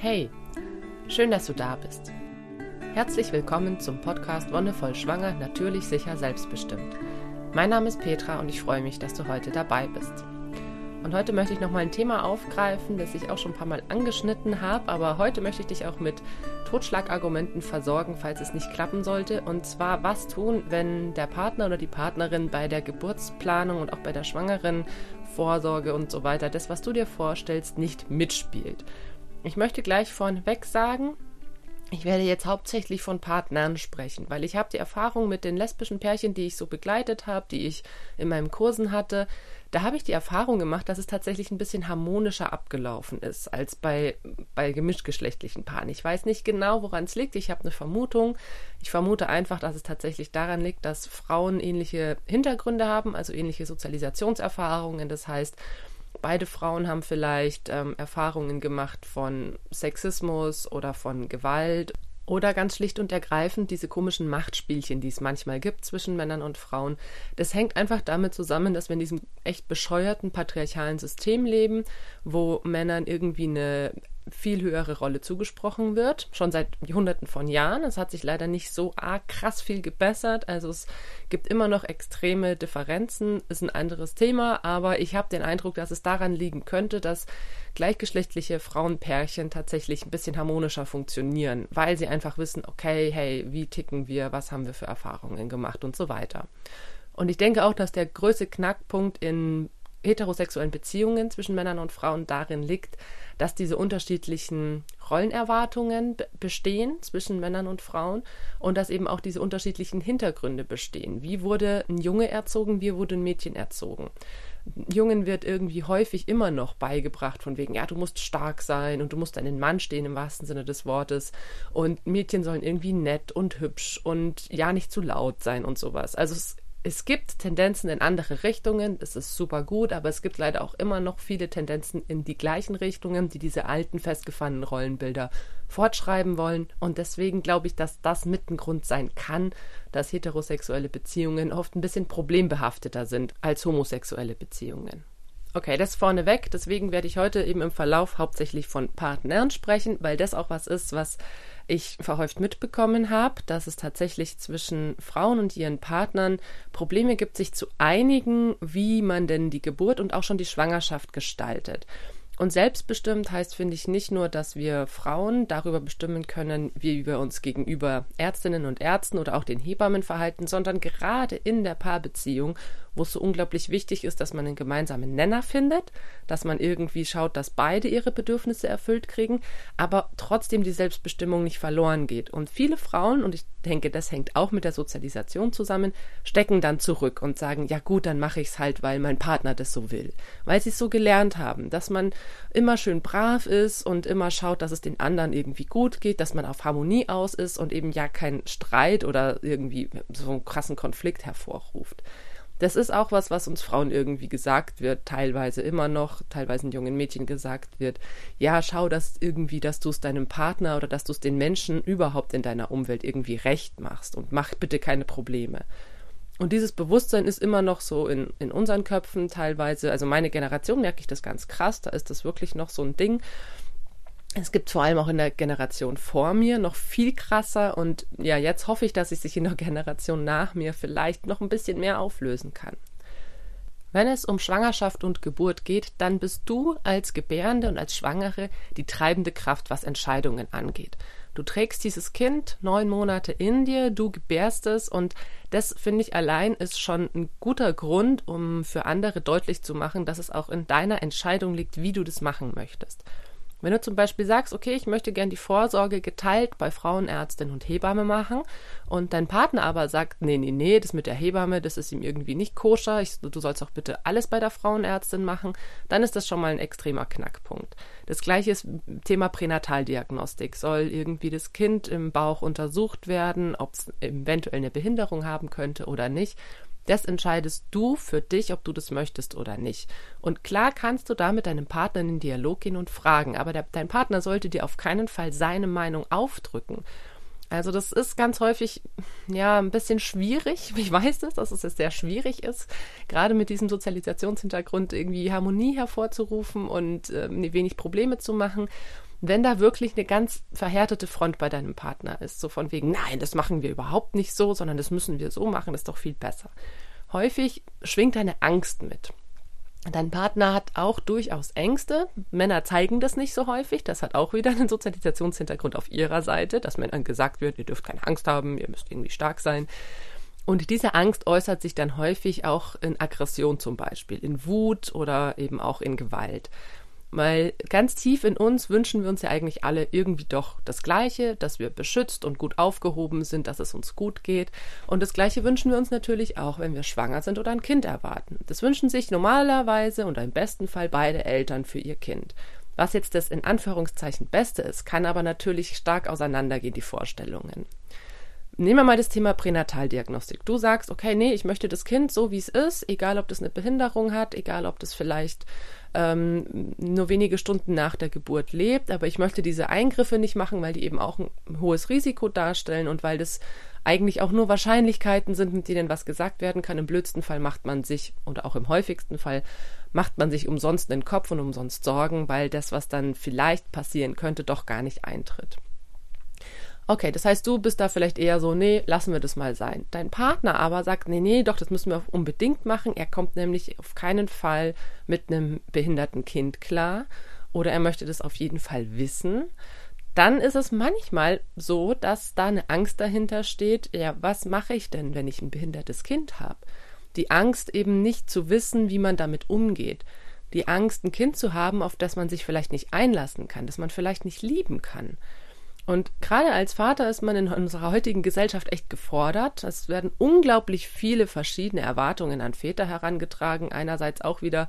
Hey, schön, dass du da bist. Herzlich willkommen zum Podcast Wonnevoll Schwanger, natürlich, sicher, selbstbestimmt. Mein Name ist Petra und ich freue mich, dass du heute dabei bist. Und heute möchte ich nochmal ein Thema aufgreifen, das ich auch schon ein paar Mal angeschnitten habe, aber heute möchte ich dich auch mit Totschlagargumenten versorgen, falls es nicht klappen sollte. Und zwar, was tun, wenn der Partner oder die Partnerin bei der Geburtsplanung und auch bei der schwangeren Vorsorge und so weiter, das, was du dir vorstellst, nicht mitspielt. Ich möchte gleich vorneweg sagen, ich werde jetzt hauptsächlich von Partnern sprechen, weil ich habe die Erfahrung mit den lesbischen Pärchen, die ich so begleitet habe, die ich in meinen Kursen hatte, da habe ich die Erfahrung gemacht, dass es tatsächlich ein bisschen harmonischer abgelaufen ist als bei, bei gemischtgeschlechtlichen Paaren. Ich weiß nicht genau, woran es liegt. Ich habe eine Vermutung. Ich vermute einfach, dass es tatsächlich daran liegt, dass Frauen ähnliche Hintergründe haben, also ähnliche Sozialisationserfahrungen. Das heißt, Beide Frauen haben vielleicht ähm, Erfahrungen gemacht von Sexismus oder von Gewalt oder ganz schlicht und ergreifend diese komischen Machtspielchen, die es manchmal gibt zwischen Männern und Frauen. Das hängt einfach damit zusammen, dass wir in diesem echt bescheuerten patriarchalen System leben, wo Männern irgendwie eine viel höhere Rolle zugesprochen wird, schon seit Jahrhunderten von Jahren. Es hat sich leider nicht so arg krass viel gebessert. Also es gibt immer noch extreme Differenzen, ist ein anderes Thema, aber ich habe den Eindruck, dass es daran liegen könnte, dass gleichgeschlechtliche Frauenpärchen tatsächlich ein bisschen harmonischer funktionieren, weil sie einfach wissen, okay, hey, wie ticken wir, was haben wir für Erfahrungen gemacht und so weiter. Und ich denke auch, dass der größte Knackpunkt in heterosexuellen Beziehungen zwischen Männern und Frauen darin liegt, dass diese unterschiedlichen Rollenerwartungen bestehen zwischen Männern und Frauen und dass eben auch diese unterschiedlichen Hintergründe bestehen. Wie wurde ein Junge erzogen, wie wurde ein Mädchen erzogen? Jungen wird irgendwie häufig immer noch beigebracht von wegen, ja, du musst stark sein und du musst einen Mann stehen im wahrsten Sinne des Wortes und Mädchen sollen irgendwie nett und hübsch und ja nicht zu laut sein und sowas. Also es es gibt Tendenzen in andere Richtungen, das ist super gut, aber es gibt leider auch immer noch viele Tendenzen in die gleichen Richtungen, die diese alten festgefahrenen Rollenbilder fortschreiben wollen. Und deswegen glaube ich, dass das mit ein Grund sein kann, dass heterosexuelle Beziehungen oft ein bisschen problembehafteter sind als homosexuelle Beziehungen. Okay, das vorneweg. Deswegen werde ich heute eben im Verlauf hauptsächlich von Partnern sprechen, weil das auch was ist, was ich verhäuft mitbekommen habe, dass es tatsächlich zwischen Frauen und ihren Partnern Probleme gibt, sich zu einigen, wie man denn die Geburt und auch schon die Schwangerschaft gestaltet. Und selbstbestimmt heißt, finde ich, nicht nur, dass wir Frauen darüber bestimmen können, wie wir uns gegenüber Ärztinnen und Ärzten oder auch den Hebammen verhalten, sondern gerade in der Paarbeziehung wo es so unglaublich wichtig ist, dass man einen gemeinsamen Nenner findet, dass man irgendwie schaut, dass beide ihre Bedürfnisse erfüllt kriegen, aber trotzdem die Selbstbestimmung nicht verloren geht. Und viele Frauen, und ich denke, das hängt auch mit der Sozialisation zusammen, stecken dann zurück und sagen, ja gut, dann mache ich es halt, weil mein Partner das so will. Weil sie es so gelernt haben, dass man immer schön brav ist und immer schaut, dass es den anderen irgendwie gut geht, dass man auf Harmonie aus ist und eben ja keinen Streit oder irgendwie so einen krassen Konflikt hervorruft. Das ist auch was, was uns Frauen irgendwie gesagt wird, teilweise immer noch, teilweise in jungen Mädchen gesagt wird. Ja, schau, dass irgendwie, dass du es deinem Partner oder dass du es den Menschen überhaupt in deiner Umwelt irgendwie recht machst und mach bitte keine Probleme. Und dieses Bewusstsein ist immer noch so in, in unseren Köpfen teilweise. Also meine Generation merke ich das ganz krass, da ist das wirklich noch so ein Ding. Es gibt vor allem auch in der Generation vor mir noch viel krasser und ja, jetzt hoffe ich, dass es sich in der Generation nach mir vielleicht noch ein bisschen mehr auflösen kann. Wenn es um Schwangerschaft und Geburt geht, dann bist du als Gebärende und als Schwangere die treibende Kraft, was Entscheidungen angeht. Du trägst dieses Kind neun Monate in dir, du gebärst es und das finde ich allein ist schon ein guter Grund, um für andere deutlich zu machen, dass es auch in deiner Entscheidung liegt, wie du das machen möchtest. Wenn du zum Beispiel sagst, okay, ich möchte gern die Vorsorge geteilt bei Frauenärztin und Hebamme machen und dein Partner aber sagt, nee, nee, nee, das mit der Hebamme, das ist ihm irgendwie nicht koscher, ich, du sollst auch bitte alles bei der Frauenärztin machen, dann ist das schon mal ein extremer Knackpunkt. Das gleiche ist Thema Pränataldiagnostik. Soll irgendwie das Kind im Bauch untersucht werden, ob es eventuell eine Behinderung haben könnte oder nicht. Das entscheidest du für dich, ob du das möchtest oder nicht. Und klar kannst du da mit deinem Partner in den Dialog gehen und fragen, aber der, dein Partner sollte dir auf keinen Fall seine Meinung aufdrücken. Also das ist ganz häufig ja ein bisschen schwierig. Ich weiß das, dass es sehr schwierig ist, gerade mit diesem Sozialisationshintergrund irgendwie Harmonie hervorzurufen und äh, wenig Probleme zu machen. Wenn da wirklich eine ganz verhärtete Front bei deinem Partner ist, so von wegen, nein, das machen wir überhaupt nicht so, sondern das müssen wir so machen, das ist doch viel besser. Häufig schwingt eine Angst mit. Dein Partner hat auch durchaus Ängste. Männer zeigen das nicht so häufig. Das hat auch wieder einen Sozialisationshintergrund auf ihrer Seite, dass Männern gesagt wird, ihr dürft keine Angst haben, ihr müsst irgendwie stark sein. Und diese Angst äußert sich dann häufig auch in Aggression zum Beispiel, in Wut oder eben auch in Gewalt. Weil ganz tief in uns wünschen wir uns ja eigentlich alle irgendwie doch das Gleiche, dass wir beschützt und gut aufgehoben sind, dass es uns gut geht. Und das Gleiche wünschen wir uns natürlich auch, wenn wir schwanger sind oder ein Kind erwarten. Das wünschen sich normalerweise und im besten Fall beide Eltern für ihr Kind. Was jetzt das in Anführungszeichen Beste ist, kann aber natürlich stark auseinandergehen, die Vorstellungen. Nehmen wir mal das Thema Pränataldiagnostik. Du sagst, okay, nee, ich möchte das Kind so, wie es ist, egal ob das eine Behinderung hat, egal ob das vielleicht ähm, nur wenige Stunden nach der Geburt lebt, aber ich möchte diese Eingriffe nicht machen, weil die eben auch ein hohes Risiko darstellen und weil das eigentlich auch nur Wahrscheinlichkeiten sind, mit denen was gesagt werden kann. Im blödsten Fall macht man sich, oder auch im häufigsten Fall, macht man sich umsonst den Kopf und umsonst Sorgen, weil das, was dann vielleicht passieren könnte, doch gar nicht eintritt. Okay, das heißt, du bist da vielleicht eher so, nee, lassen wir das mal sein. Dein Partner aber sagt, nee, nee, doch, das müssen wir unbedingt machen. Er kommt nämlich auf keinen Fall mit einem behinderten Kind klar oder er möchte das auf jeden Fall wissen. Dann ist es manchmal so, dass da eine Angst dahinter steht, ja, was mache ich denn, wenn ich ein behindertes Kind habe? Die Angst eben nicht zu wissen, wie man damit umgeht. Die Angst, ein Kind zu haben, auf das man sich vielleicht nicht einlassen kann, das man vielleicht nicht lieben kann. Und gerade als Vater ist man in unserer heutigen Gesellschaft echt gefordert. Es werden unglaublich viele verschiedene Erwartungen an Väter herangetragen. Einerseits auch wieder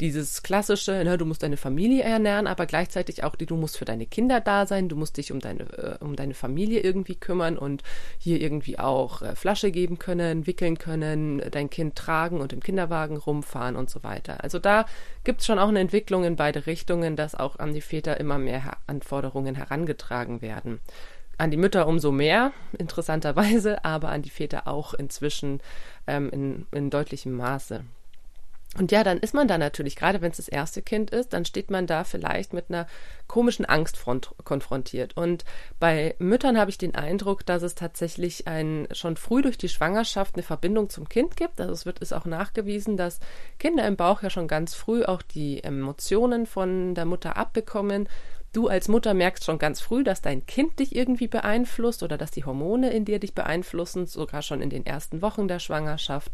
dieses klassische, ne, du musst deine Familie ernähren, aber gleichzeitig auch die, du musst für deine Kinder da sein, du musst dich um deine, äh, um deine Familie irgendwie kümmern und hier irgendwie auch äh, Flasche geben können, wickeln können, dein Kind tragen und im Kinderwagen rumfahren und so weiter. Also da gibt es schon auch eine Entwicklung in beide Richtungen, dass auch an die Väter immer mehr Anforderungen herangetragen werden an die Mütter umso mehr, interessanterweise, aber an die Väter auch inzwischen ähm, in, in deutlichem Maße. Und ja, dann ist man da natürlich, gerade wenn es das erste Kind ist, dann steht man da vielleicht mit einer komischen Angst konfrontiert. Und bei Müttern habe ich den Eindruck, dass es tatsächlich ein, schon früh durch die Schwangerschaft eine Verbindung zum Kind gibt. Also es wird ist auch nachgewiesen, dass Kinder im Bauch ja schon ganz früh auch die Emotionen von der Mutter abbekommen. Du als Mutter merkst schon ganz früh, dass dein Kind dich irgendwie beeinflusst oder dass die Hormone in dir dich beeinflussen, sogar schon in den ersten Wochen der Schwangerschaft.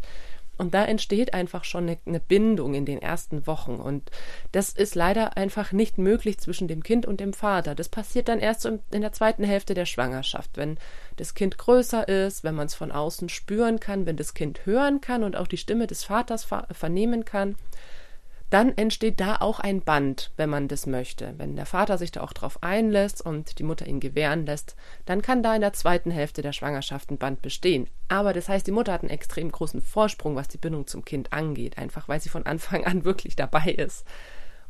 Und da entsteht einfach schon eine, eine, Bindung in den ersten Wochen. Und das ist leider einfach nicht möglich zwischen dem Kind und dem Vater. Das passiert dann erst in der zweiten Hälfte der Schwangerschaft, wenn das Kind größer ist, wenn man es von außen spüren kann, wenn das Kind hören kann und auch die Stimme des Vaters vernehmen kann dann entsteht da auch ein Band, wenn man das möchte. Wenn der Vater sich da auch drauf einlässt und die Mutter ihn gewähren lässt, dann kann da in der zweiten Hälfte der Schwangerschaft ein Band bestehen. Aber das heißt, die Mutter hat einen extrem großen Vorsprung, was die Bindung zum Kind angeht, einfach weil sie von Anfang an wirklich dabei ist.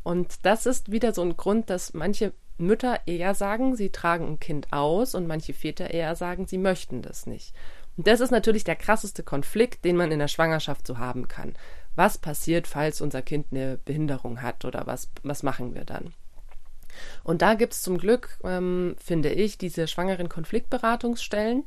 Und das ist wieder so ein Grund, dass manche Mütter eher sagen, sie tragen ein Kind aus und manche Väter eher sagen, sie möchten das nicht. Und das ist natürlich der krasseste Konflikt, den man in der Schwangerschaft so haben kann was passiert, falls unser Kind eine Behinderung hat oder was, was machen wir dann. Und da gibt es zum Glück, ähm, finde ich, diese schwangeren Konfliktberatungsstellen.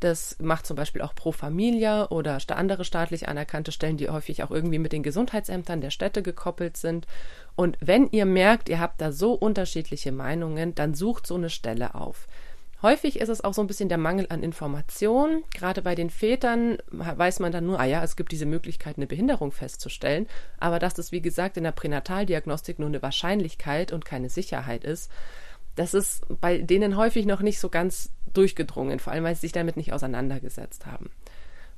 Das macht zum Beispiel auch Pro Familia oder andere staatlich anerkannte Stellen, die häufig auch irgendwie mit den Gesundheitsämtern der Städte gekoppelt sind. Und wenn ihr merkt, ihr habt da so unterschiedliche Meinungen, dann sucht so eine Stelle auf. Häufig ist es auch so ein bisschen der Mangel an Information. Gerade bei den Vätern weiß man dann nur, ah ja, es gibt diese Möglichkeit, eine Behinderung festzustellen. Aber dass das, wie gesagt, in der Pränataldiagnostik nur eine Wahrscheinlichkeit und keine Sicherheit ist, das ist bei denen häufig noch nicht so ganz durchgedrungen, vor allem weil sie sich damit nicht auseinandergesetzt haben.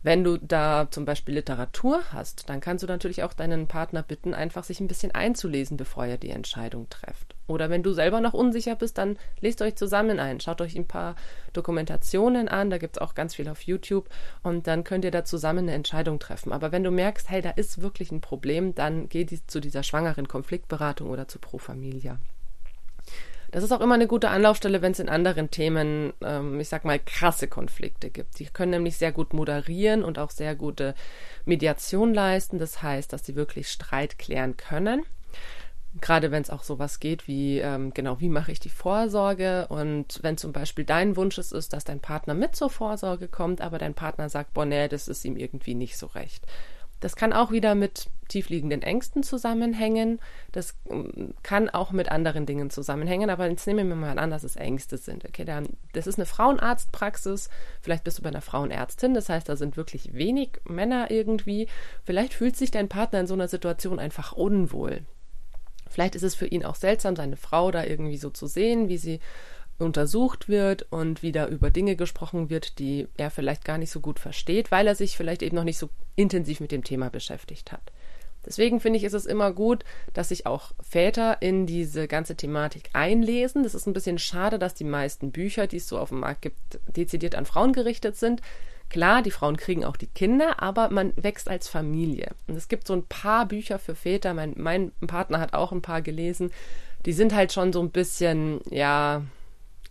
Wenn du da zum Beispiel Literatur hast, dann kannst du natürlich auch deinen Partner bitten, einfach sich ein bisschen einzulesen, bevor er die Entscheidung trifft. Oder wenn du selber noch unsicher bist, dann lest euch zusammen ein, schaut euch ein paar Dokumentationen an, da gibt es auch ganz viel auf YouTube und dann könnt ihr da zusammen eine Entscheidung treffen. Aber wenn du merkst, hey, da ist wirklich ein Problem, dann geh zu dieser schwangeren Konfliktberatung oder zu Pro Familia. Das ist auch immer eine gute Anlaufstelle, wenn es in anderen Themen, ähm, ich sag mal, krasse Konflikte gibt. Die können nämlich sehr gut moderieren und auch sehr gute Mediation leisten. Das heißt, dass sie wirklich Streit klären können. Gerade wenn es auch sowas geht wie, ähm, genau, wie mache ich die Vorsorge? Und wenn zum Beispiel dein Wunsch ist, dass dein Partner mit zur Vorsorge kommt, aber dein Partner sagt, boah, nee, das ist ihm irgendwie nicht so recht. Das kann auch wieder mit tiefliegenden Ängsten zusammenhängen. Das ähm, kann auch mit anderen Dingen zusammenhängen. Aber jetzt nehmen wir mal an, dass es Ängste sind. Okay, dann, das ist eine Frauenarztpraxis. Vielleicht bist du bei einer Frauenärztin. Das heißt, da sind wirklich wenig Männer irgendwie. Vielleicht fühlt sich dein Partner in so einer Situation einfach unwohl. Vielleicht ist es für ihn auch seltsam, seine Frau da irgendwie so zu sehen, wie sie untersucht wird und wieder über Dinge gesprochen wird, die er vielleicht gar nicht so gut versteht, weil er sich vielleicht eben noch nicht so intensiv mit dem Thema beschäftigt hat. Deswegen finde ich, ist es immer gut, dass sich auch Väter in diese ganze Thematik einlesen. Das ist ein bisschen schade, dass die meisten Bücher, die es so auf dem Markt gibt, dezidiert an Frauen gerichtet sind. Klar, die Frauen kriegen auch die Kinder, aber man wächst als Familie. Und es gibt so ein paar Bücher für Väter. Mein, mein Partner hat auch ein paar gelesen. Die sind halt schon so ein bisschen, ja,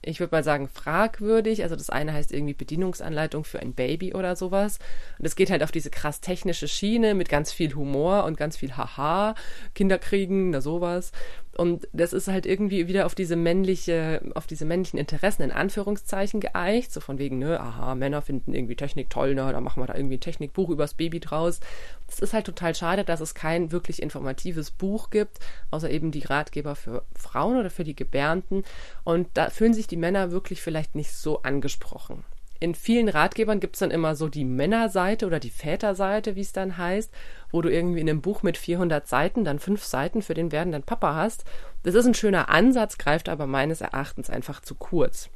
ich würde mal sagen, fragwürdig. Also das eine heißt irgendwie Bedienungsanleitung für ein Baby oder sowas. Und es geht halt auf diese krass technische Schiene mit ganz viel Humor und ganz viel Haha, Kinder kriegen, na sowas. Und das ist halt irgendwie wieder auf diese männliche, auf diese männlichen Interessen in Anführungszeichen geeicht. So von wegen, ne, aha, Männer finden irgendwie Technik toll, ne, da machen wir da irgendwie ein Technikbuch übers Baby draus. Es ist halt total schade, dass es kein wirklich informatives Buch gibt, außer eben die Ratgeber für Frauen oder für die Gebärenden. Und da fühlen sich die Männer wirklich vielleicht nicht so angesprochen in vielen Ratgebern gibt es dann immer so die Männerseite oder die Väterseite, wie es dann heißt, wo du irgendwie in einem Buch mit 400 Seiten dann fünf Seiten für den werdenden Papa hast. Das ist ein schöner Ansatz, greift aber meines Erachtens einfach zu kurz.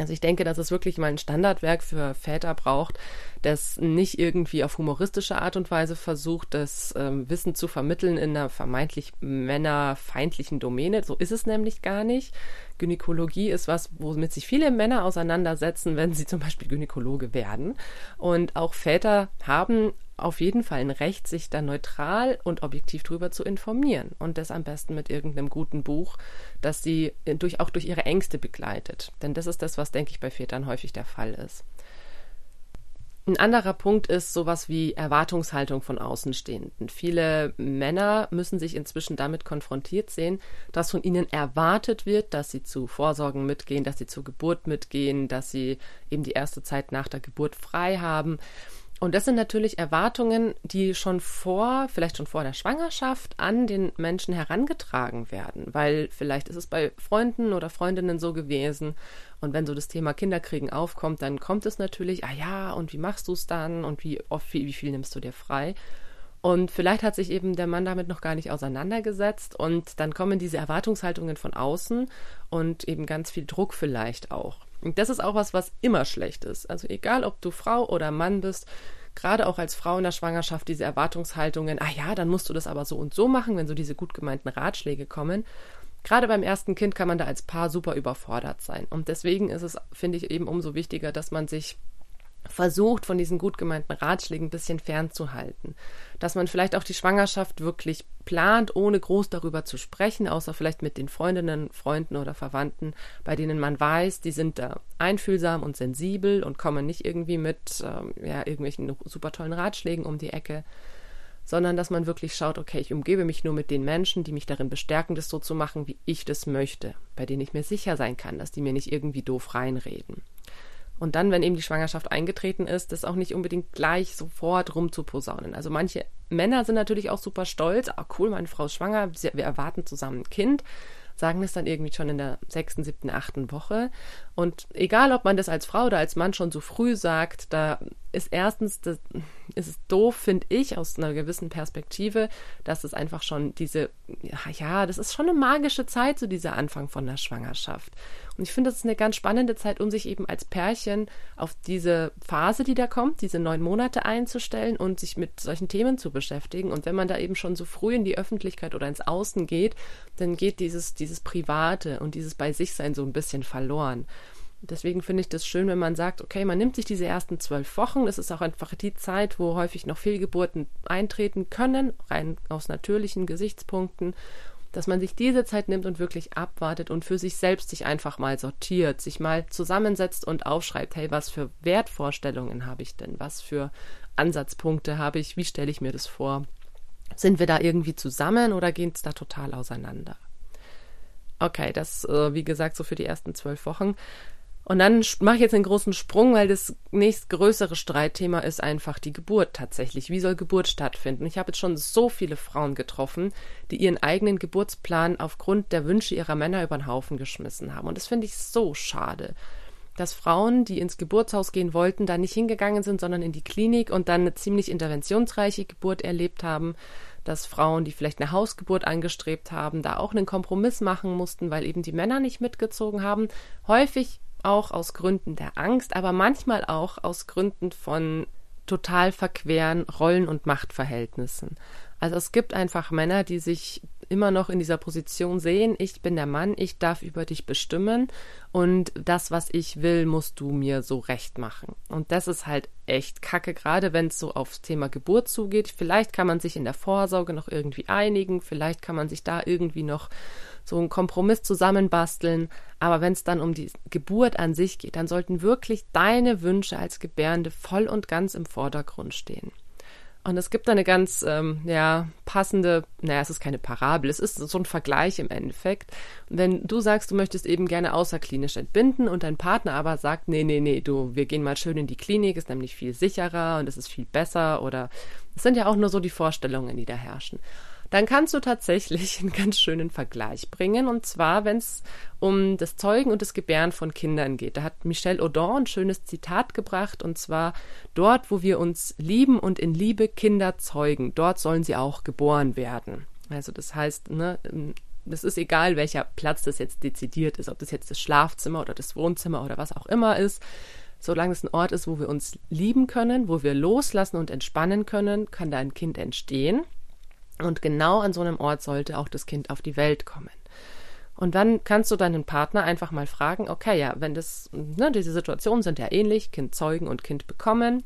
Also ich denke, dass es wirklich mal ein Standardwerk für Väter braucht, das nicht irgendwie auf humoristische Art und Weise versucht, das ähm, Wissen zu vermitteln in einer vermeintlich männerfeindlichen Domäne. So ist es nämlich gar nicht. Gynäkologie ist was, womit sich viele Männer auseinandersetzen, wenn sie zum Beispiel Gynäkologe werden. Und auch Väter haben auf jeden Fall ein Recht, sich da neutral und objektiv drüber zu informieren und das am besten mit irgendeinem guten Buch, das sie durch, auch durch ihre Ängste begleitet. Denn das ist das, was, denke ich, bei Vätern häufig der Fall ist. Ein anderer Punkt ist sowas wie Erwartungshaltung von Außenstehenden. Viele Männer müssen sich inzwischen damit konfrontiert sehen, dass von ihnen erwartet wird, dass sie zu Vorsorgen mitgehen, dass sie zur Geburt mitgehen, dass sie eben die erste Zeit nach der Geburt frei haben. Und das sind natürlich Erwartungen, die schon vor, vielleicht schon vor der Schwangerschaft an den Menschen herangetragen werden, weil vielleicht ist es bei Freunden oder Freundinnen so gewesen. Und wenn so das Thema Kinderkriegen aufkommt, dann kommt es natürlich, ah ja, und wie machst du es dann und wie oft, wie, wie viel nimmst du dir frei? Und vielleicht hat sich eben der Mann damit noch gar nicht auseinandergesetzt und dann kommen diese Erwartungshaltungen von außen und eben ganz viel Druck vielleicht auch. Und das ist auch was, was immer schlecht ist. Also egal, ob du Frau oder Mann bist, gerade auch als Frau in der Schwangerschaft diese Erwartungshaltungen, ah ja, dann musst du das aber so und so machen, wenn so diese gut gemeinten Ratschläge kommen. Gerade beim ersten Kind kann man da als Paar super überfordert sein. Und deswegen ist es, finde ich, eben umso wichtiger, dass man sich versucht, von diesen gut gemeinten Ratschlägen ein bisschen fernzuhalten. Dass man vielleicht auch die Schwangerschaft wirklich plant, ohne groß darüber zu sprechen, außer vielleicht mit den Freundinnen, Freunden oder Verwandten, bei denen man weiß, die sind da einfühlsam und sensibel und kommen nicht irgendwie mit ähm, ja, irgendwelchen super tollen Ratschlägen um die Ecke, sondern dass man wirklich schaut, okay, ich umgebe mich nur mit den Menschen, die mich darin bestärken, das so zu machen, wie ich das möchte, bei denen ich mir sicher sein kann, dass die mir nicht irgendwie doof reinreden. Und dann, wenn eben die Schwangerschaft eingetreten ist, das auch nicht unbedingt gleich sofort rumzuposaunen. Also manche Männer sind natürlich auch super stolz. Ah, cool, meine Frau ist schwanger, wir erwarten zusammen ein Kind sagen das dann irgendwie schon in der sechsten, siebten, achten Woche. Und egal, ob man das als Frau oder als Mann schon so früh sagt, da ist erstens, das ist es doof, finde ich, aus einer gewissen Perspektive, dass es einfach schon diese, ja, das ist schon eine magische Zeit, so dieser Anfang von der Schwangerschaft. Und ich finde, das ist eine ganz spannende Zeit, um sich eben als Pärchen auf diese Phase, die da kommt, diese neun Monate einzustellen und sich mit solchen Themen zu beschäftigen. Und wenn man da eben schon so früh in die Öffentlichkeit oder ins Außen geht, dann geht dieses, dieses Private und dieses Bei sich sein so ein bisschen verloren. Deswegen finde ich das schön, wenn man sagt, okay, man nimmt sich diese ersten zwölf Wochen. Das ist auch einfach die Zeit, wo häufig noch Fehlgeburten eintreten können, rein aus natürlichen Gesichtspunkten dass man sich diese Zeit nimmt und wirklich abwartet und für sich selbst sich einfach mal sortiert, sich mal zusammensetzt und aufschreibt, hey, was für Wertvorstellungen habe ich denn? Was für Ansatzpunkte habe ich? Wie stelle ich mir das vor? Sind wir da irgendwie zusammen oder geht es da total auseinander? Okay, das, äh, wie gesagt, so für die ersten zwölf Wochen. Und dann mache ich jetzt einen großen Sprung, weil das nächstgrößere Streitthema ist einfach die Geburt tatsächlich. Wie soll Geburt stattfinden? Ich habe jetzt schon so viele Frauen getroffen, die ihren eigenen Geburtsplan aufgrund der Wünsche ihrer Männer über den Haufen geschmissen haben. Und das finde ich so schade dass Frauen, die ins Geburtshaus gehen wollten, da nicht hingegangen sind, sondern in die Klinik und dann eine ziemlich interventionsreiche Geburt erlebt haben, dass Frauen, die vielleicht eine Hausgeburt angestrebt haben, da auch einen Kompromiss machen mussten, weil eben die Männer nicht mitgezogen haben. Häufig auch aus Gründen der Angst, aber manchmal auch aus Gründen von total verqueren Rollen- und Machtverhältnissen. Also es gibt einfach Männer, die sich immer noch in dieser Position sehen, ich bin der Mann, ich darf über dich bestimmen und das, was ich will, musst du mir so recht machen. Und das ist halt echt kacke, gerade wenn es so aufs Thema Geburt zugeht. Vielleicht kann man sich in der Vorsorge noch irgendwie einigen, vielleicht kann man sich da irgendwie noch so einen Kompromiss zusammenbasteln. Aber wenn es dann um die Geburt an sich geht, dann sollten wirklich deine Wünsche als Gebärende voll und ganz im Vordergrund stehen. Und es gibt eine ganz, ähm, ja, passende, naja, es ist keine Parabel, es ist so ein Vergleich im Endeffekt. wenn du sagst, du möchtest eben gerne außerklinisch entbinden und dein Partner aber sagt, nee, nee, nee, du, wir gehen mal schön in die Klinik, ist nämlich viel sicherer und es ist viel besser oder es sind ja auch nur so die Vorstellungen, die da herrschen dann kannst du tatsächlich einen ganz schönen Vergleich bringen. Und zwar, wenn es um das Zeugen und das Gebären von Kindern geht. Da hat Michel Audin ein schönes Zitat gebracht. Und zwar, dort, wo wir uns lieben und in Liebe Kinder zeugen, dort sollen sie auch geboren werden. Also das heißt, ne, es ist egal, welcher Platz das jetzt dezidiert ist, ob das jetzt das Schlafzimmer oder das Wohnzimmer oder was auch immer ist. Solange es ein Ort ist, wo wir uns lieben können, wo wir loslassen und entspannen können, kann da ein Kind entstehen. Und genau an so einem Ort sollte auch das Kind auf die Welt kommen. Und dann kannst du deinen Partner einfach mal fragen, okay, ja, wenn das, ne, diese Situationen sind ja ähnlich, Kind zeugen und Kind bekommen,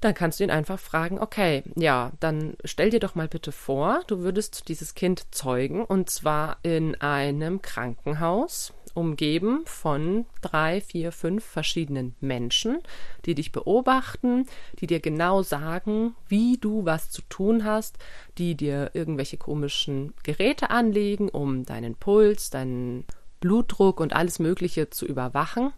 dann kannst du ihn einfach fragen, okay, ja, dann stell dir doch mal bitte vor, du würdest dieses Kind zeugen und zwar in einem Krankenhaus umgeben von drei, vier, fünf verschiedenen Menschen, die dich beobachten, die dir genau sagen, wie du was zu tun hast, die dir irgendwelche komischen Geräte anlegen, um deinen Puls, deinen Blutdruck und alles Mögliche zu überwachen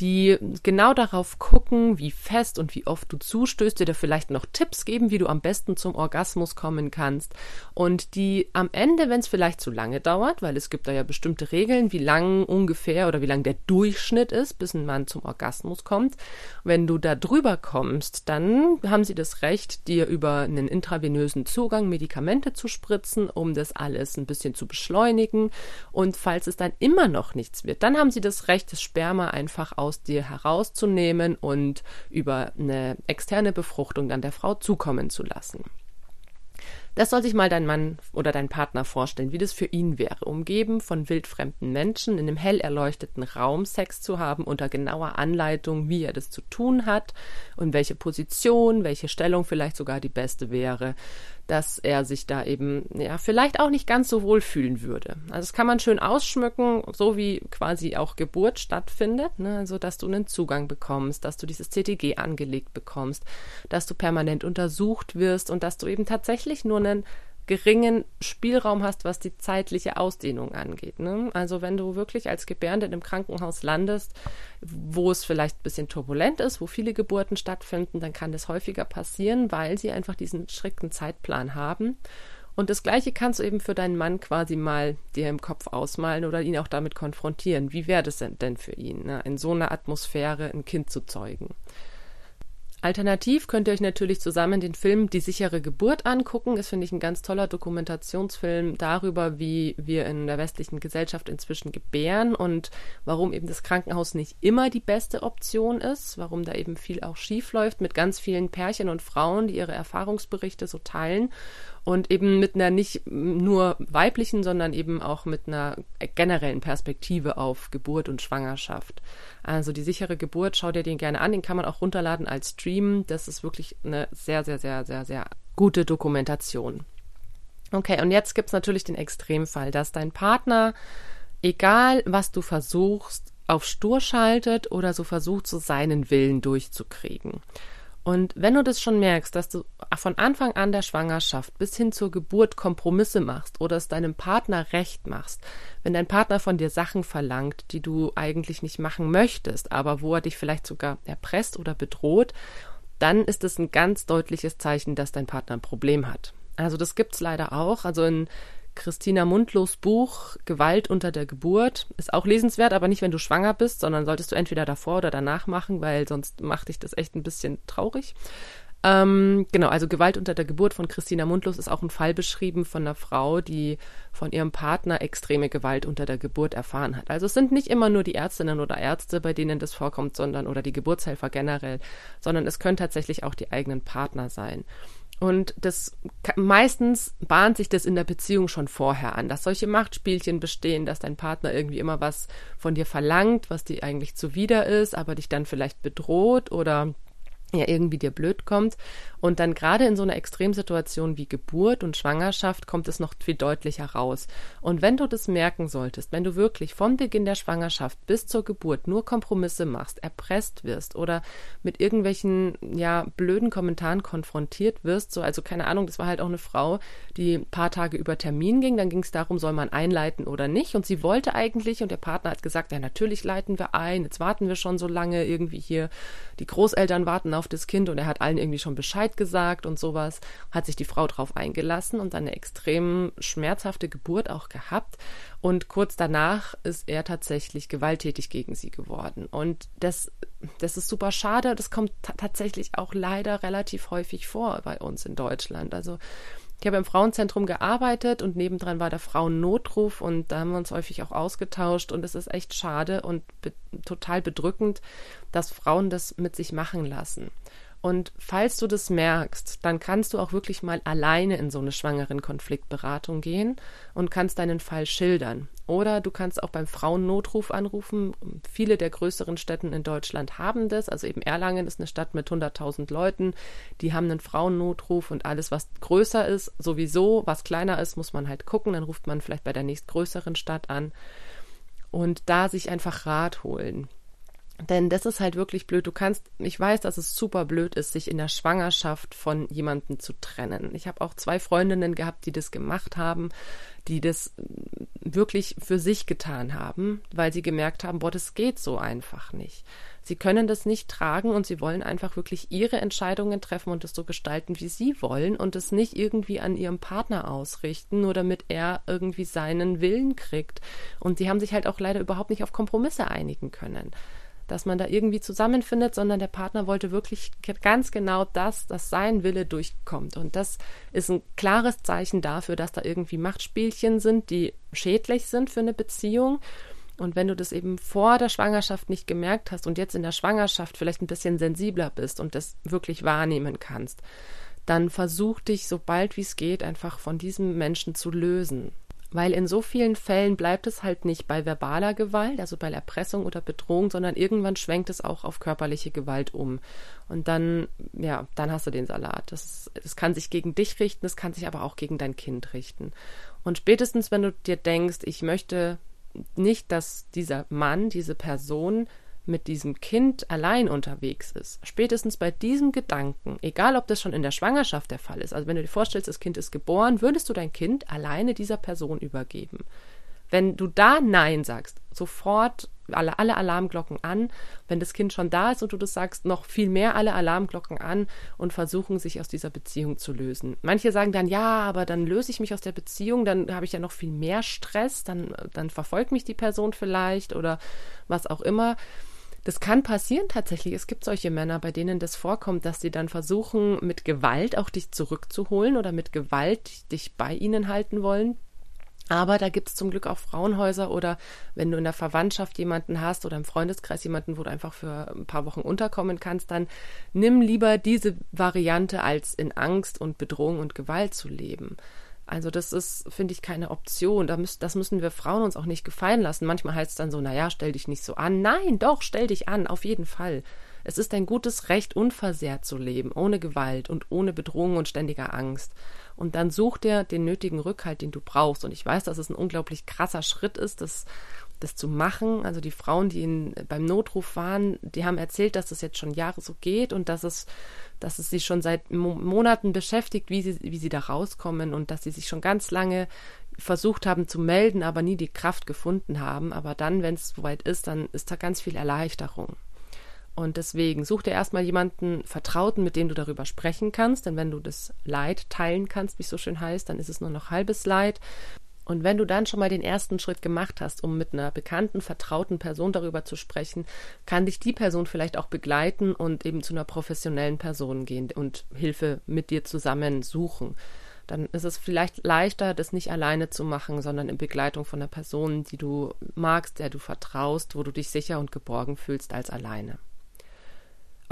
die genau darauf gucken, wie fest und wie oft du zustößt, dir da vielleicht noch Tipps geben, wie du am besten zum Orgasmus kommen kannst. Und die am Ende, wenn es vielleicht zu lange dauert, weil es gibt da ja bestimmte Regeln, wie lang ungefähr oder wie lang der Durchschnitt ist, bis ein Mann zum Orgasmus kommt, wenn du da drüber kommst, dann haben sie das Recht, dir über einen intravenösen Zugang Medikamente zu spritzen, um das alles ein bisschen zu beschleunigen. Und falls es dann immer noch nichts wird, dann haben sie das Recht, das Sperma einfach aus aus dir herauszunehmen und über eine externe Befruchtung dann der Frau zukommen zu lassen. Das soll sich mal dein Mann oder dein Partner vorstellen, wie das für ihn wäre, umgeben von wildfremden Menschen in einem hell erleuchteten Raum Sex zu haben, unter genauer Anleitung, wie er das zu tun hat und welche Position, welche Stellung vielleicht sogar die beste wäre, dass er sich da eben, ja, vielleicht auch nicht ganz so wohl fühlen würde. Also das kann man schön ausschmücken, so wie quasi auch Geburt stattfindet, ne? also dass du einen Zugang bekommst, dass du dieses CTG angelegt bekommst, dass du permanent untersucht wirst und dass du eben tatsächlich nur einen geringen Spielraum hast, was die zeitliche Ausdehnung angeht. Ne? Also wenn du wirklich als Gebärende in einem Krankenhaus landest, wo es vielleicht ein bisschen turbulent ist, wo viele Geburten stattfinden, dann kann das häufiger passieren, weil sie einfach diesen strikten Zeitplan haben. Und das Gleiche kannst du eben für deinen Mann quasi mal dir im Kopf ausmalen oder ihn auch damit konfrontieren. Wie wäre das denn für ihn, ne? in so einer Atmosphäre ein Kind zu zeugen? Alternativ könnt ihr euch natürlich zusammen den Film Die sichere Geburt angucken. Das finde ich ein ganz toller Dokumentationsfilm darüber, wie wir in der westlichen Gesellschaft inzwischen gebären und warum eben das Krankenhaus nicht immer die beste Option ist, warum da eben viel auch schief läuft mit ganz vielen Pärchen und Frauen, die ihre Erfahrungsberichte so teilen und eben mit einer nicht nur weiblichen, sondern eben auch mit einer generellen Perspektive auf Geburt und Schwangerschaft. Also die sichere Geburt, schau dir den gerne an, den kann man auch runterladen als Stream. Das ist wirklich eine sehr, sehr, sehr, sehr, sehr gute Dokumentation. Okay, und jetzt gibt's natürlich den Extremfall, dass dein Partner, egal was du versuchst, auf Stur schaltet oder so versucht, so seinen Willen durchzukriegen. Und wenn du das schon merkst, dass du von Anfang an der Schwangerschaft bis hin zur Geburt Kompromisse machst oder es deinem Partner recht machst, wenn dein Partner von dir Sachen verlangt, die du eigentlich nicht machen möchtest, aber wo er dich vielleicht sogar erpresst oder bedroht, dann ist es ein ganz deutliches Zeichen, dass dein Partner ein Problem hat. Also das gibt's leider auch. Also in Christina Mundlos Buch Gewalt unter der Geburt ist auch lesenswert, aber nicht, wenn du schwanger bist, sondern solltest du entweder davor oder danach machen, weil sonst macht dich das echt ein bisschen traurig. Ähm, genau, also Gewalt unter der Geburt von Christina Mundlos ist auch ein Fall beschrieben von einer Frau, die von ihrem Partner extreme Gewalt unter der Geburt erfahren hat. Also es sind nicht immer nur die Ärztinnen oder Ärzte, bei denen das vorkommt, sondern oder die Geburtshelfer generell, sondern es können tatsächlich auch die eigenen Partner sein. Und das meistens bahnt sich das in der Beziehung schon vorher an, dass solche Machtspielchen bestehen, dass dein Partner irgendwie immer was von dir verlangt, was dir eigentlich zuwider ist, aber dich dann vielleicht bedroht oder ja irgendwie dir blöd kommt. Und dann gerade in so einer Extremsituation wie Geburt und Schwangerschaft kommt es noch viel deutlicher raus. Und wenn du das merken solltest, wenn du wirklich vom Beginn der Schwangerschaft bis zur Geburt nur Kompromisse machst, erpresst wirst oder mit irgendwelchen ja blöden Kommentaren konfrontiert wirst, so also keine Ahnung, das war halt auch eine Frau, die ein paar Tage über Termin ging, dann ging es darum, soll man einleiten oder nicht und sie wollte eigentlich und der Partner hat gesagt, ja natürlich leiten wir ein, jetzt warten wir schon so lange irgendwie hier, die Großeltern warten auf das Kind und er hat allen irgendwie schon Bescheid gesagt und sowas, hat sich die Frau drauf eingelassen und eine extrem schmerzhafte Geburt auch gehabt. Und kurz danach ist er tatsächlich gewalttätig gegen sie geworden. Und das, das ist super schade. Das kommt tatsächlich auch leider relativ häufig vor bei uns in Deutschland. Also ich habe im Frauenzentrum gearbeitet und nebendran war der Frauennotruf und da haben wir uns häufig auch ausgetauscht und es ist echt schade und be total bedrückend, dass Frauen das mit sich machen lassen. Und falls du das merkst, dann kannst du auch wirklich mal alleine in so eine schwangeren Konfliktberatung gehen und kannst deinen Fall schildern. Oder du kannst auch beim Frauennotruf anrufen. Viele der größeren Städten in Deutschland haben das. Also eben Erlangen ist eine Stadt mit 100.000 Leuten. Die haben einen Frauennotruf und alles, was größer ist, sowieso. Was kleiner ist, muss man halt gucken. Dann ruft man vielleicht bei der nächstgrößeren Stadt an und da sich einfach Rat holen. Denn das ist halt wirklich blöd. Du kannst, ich weiß, dass es super blöd ist, sich in der Schwangerschaft von jemandem zu trennen. Ich habe auch zwei Freundinnen gehabt, die das gemacht haben, die das wirklich für sich getan haben, weil sie gemerkt haben, boah, das geht so einfach nicht. Sie können das nicht tragen und sie wollen einfach wirklich ihre Entscheidungen treffen und es so gestalten, wie sie wollen und es nicht irgendwie an ihrem Partner ausrichten, nur damit er irgendwie seinen Willen kriegt. Und sie haben sich halt auch leider überhaupt nicht auf Kompromisse einigen können dass man da irgendwie zusammenfindet, sondern der Partner wollte wirklich ganz genau das, dass sein Wille durchkommt. Und das ist ein klares Zeichen dafür, dass da irgendwie Machtspielchen sind, die schädlich sind für eine Beziehung. Und wenn du das eben vor der Schwangerschaft nicht gemerkt hast und jetzt in der Schwangerschaft vielleicht ein bisschen sensibler bist und das wirklich wahrnehmen kannst, dann versuch dich so bald wie es geht einfach von diesem Menschen zu lösen. Weil in so vielen Fällen bleibt es halt nicht bei verbaler Gewalt, also bei Erpressung oder Bedrohung, sondern irgendwann schwenkt es auch auf körperliche Gewalt um. Und dann, ja, dann hast du den Salat. Das, das kann sich gegen dich richten, es kann sich aber auch gegen dein Kind richten. Und spätestens, wenn du dir denkst, ich möchte nicht, dass dieser Mann, diese Person mit diesem Kind allein unterwegs ist, spätestens bei diesem Gedanken, egal ob das schon in der Schwangerschaft der Fall ist, also wenn du dir vorstellst, das Kind ist geboren, würdest du dein Kind alleine dieser Person übergeben. Wenn du da Nein sagst, sofort alle, alle Alarmglocken an. Wenn das Kind schon da ist und du das sagst, noch viel mehr alle Alarmglocken an und versuchen, sich aus dieser Beziehung zu lösen. Manche sagen dann, ja, aber dann löse ich mich aus der Beziehung, dann habe ich ja noch viel mehr Stress, dann, dann verfolgt mich die Person vielleicht oder was auch immer. Das kann passieren tatsächlich. Es gibt solche Männer, bei denen das vorkommt, dass sie dann versuchen, mit Gewalt auch dich zurückzuholen oder mit Gewalt dich bei ihnen halten wollen. Aber da gibt es zum Glück auch Frauenhäuser oder wenn du in der Verwandtschaft jemanden hast oder im Freundeskreis jemanden, wo du einfach für ein paar Wochen unterkommen kannst, dann nimm lieber diese Variante, als in Angst und Bedrohung und Gewalt zu leben. Also das ist, finde ich, keine Option. Da müß, das müssen wir Frauen uns auch nicht gefallen lassen. Manchmal heißt es dann so, naja, stell dich nicht so an. Nein, doch, stell dich an, auf jeden Fall. Es ist ein gutes Recht, unversehrt zu leben, ohne Gewalt und ohne Bedrohung und ständiger Angst. Und dann such dir den nötigen Rückhalt, den du brauchst. Und ich weiß, dass es ein unglaublich krasser Schritt ist. Das das zu machen. Also die Frauen, die in, beim Notruf waren, die haben erzählt, dass es jetzt schon Jahre so geht und dass es, dass es sie schon seit Monaten beschäftigt, wie sie, wie sie da rauskommen und dass sie sich schon ganz lange versucht haben zu melden, aber nie die Kraft gefunden haben. Aber dann, wenn es soweit ist, dann ist da ganz viel Erleichterung. Und deswegen such dir erstmal jemanden Vertrauten, mit dem du darüber sprechen kannst. Denn wenn du das Leid teilen kannst, wie es so schön heißt, dann ist es nur noch halbes Leid. Und wenn du dann schon mal den ersten Schritt gemacht hast, um mit einer bekannten, vertrauten Person darüber zu sprechen, kann dich die Person vielleicht auch begleiten und eben zu einer professionellen Person gehen und Hilfe mit dir zusammen suchen. Dann ist es vielleicht leichter, das nicht alleine zu machen, sondern in Begleitung von einer Person, die du magst, der du vertraust, wo du dich sicher und geborgen fühlst als alleine.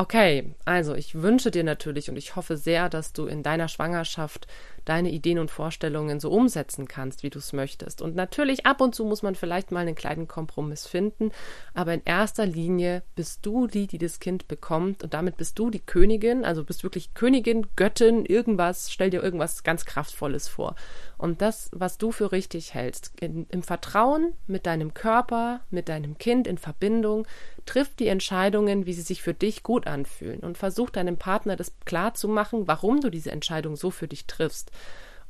Okay, also ich wünsche dir natürlich und ich hoffe sehr, dass du in deiner Schwangerschaft deine Ideen und Vorstellungen so umsetzen kannst, wie du es möchtest. Und natürlich ab und zu muss man vielleicht mal einen kleinen Kompromiss finden, aber in erster Linie bist du die, die das Kind bekommt und damit bist du die Königin, also bist wirklich Königin, Göttin, irgendwas, stell dir irgendwas ganz Kraftvolles vor. Und das, was du für richtig hältst, in, im Vertrauen mit deinem Körper, mit deinem Kind in Verbindung, triff die Entscheidungen, wie sie sich für dich gut anfühlen und versuch deinem Partner das klar zu machen, warum du diese Entscheidung so für dich triffst.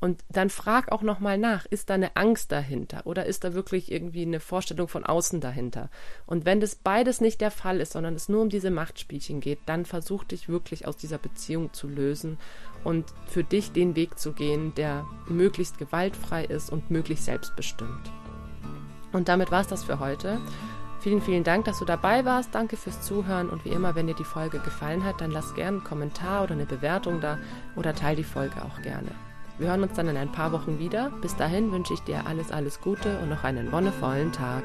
Und dann frag auch nochmal nach, ist da eine Angst dahinter oder ist da wirklich irgendwie eine Vorstellung von außen dahinter? Und wenn das beides nicht der Fall ist, sondern es nur um diese Machtspielchen geht, dann versuch dich wirklich aus dieser Beziehung zu lösen und für dich den Weg zu gehen, der möglichst gewaltfrei ist und möglichst selbstbestimmt. Und damit war es das für heute. Vielen, vielen Dank, dass du dabei warst. Danke fürs Zuhören. Und wie immer, wenn dir die Folge gefallen hat, dann lass gerne einen Kommentar oder eine Bewertung da oder teile die Folge auch gerne. Wir hören uns dann in ein paar Wochen wieder. Bis dahin wünsche ich dir alles, alles Gute und noch einen wonnevollen Tag.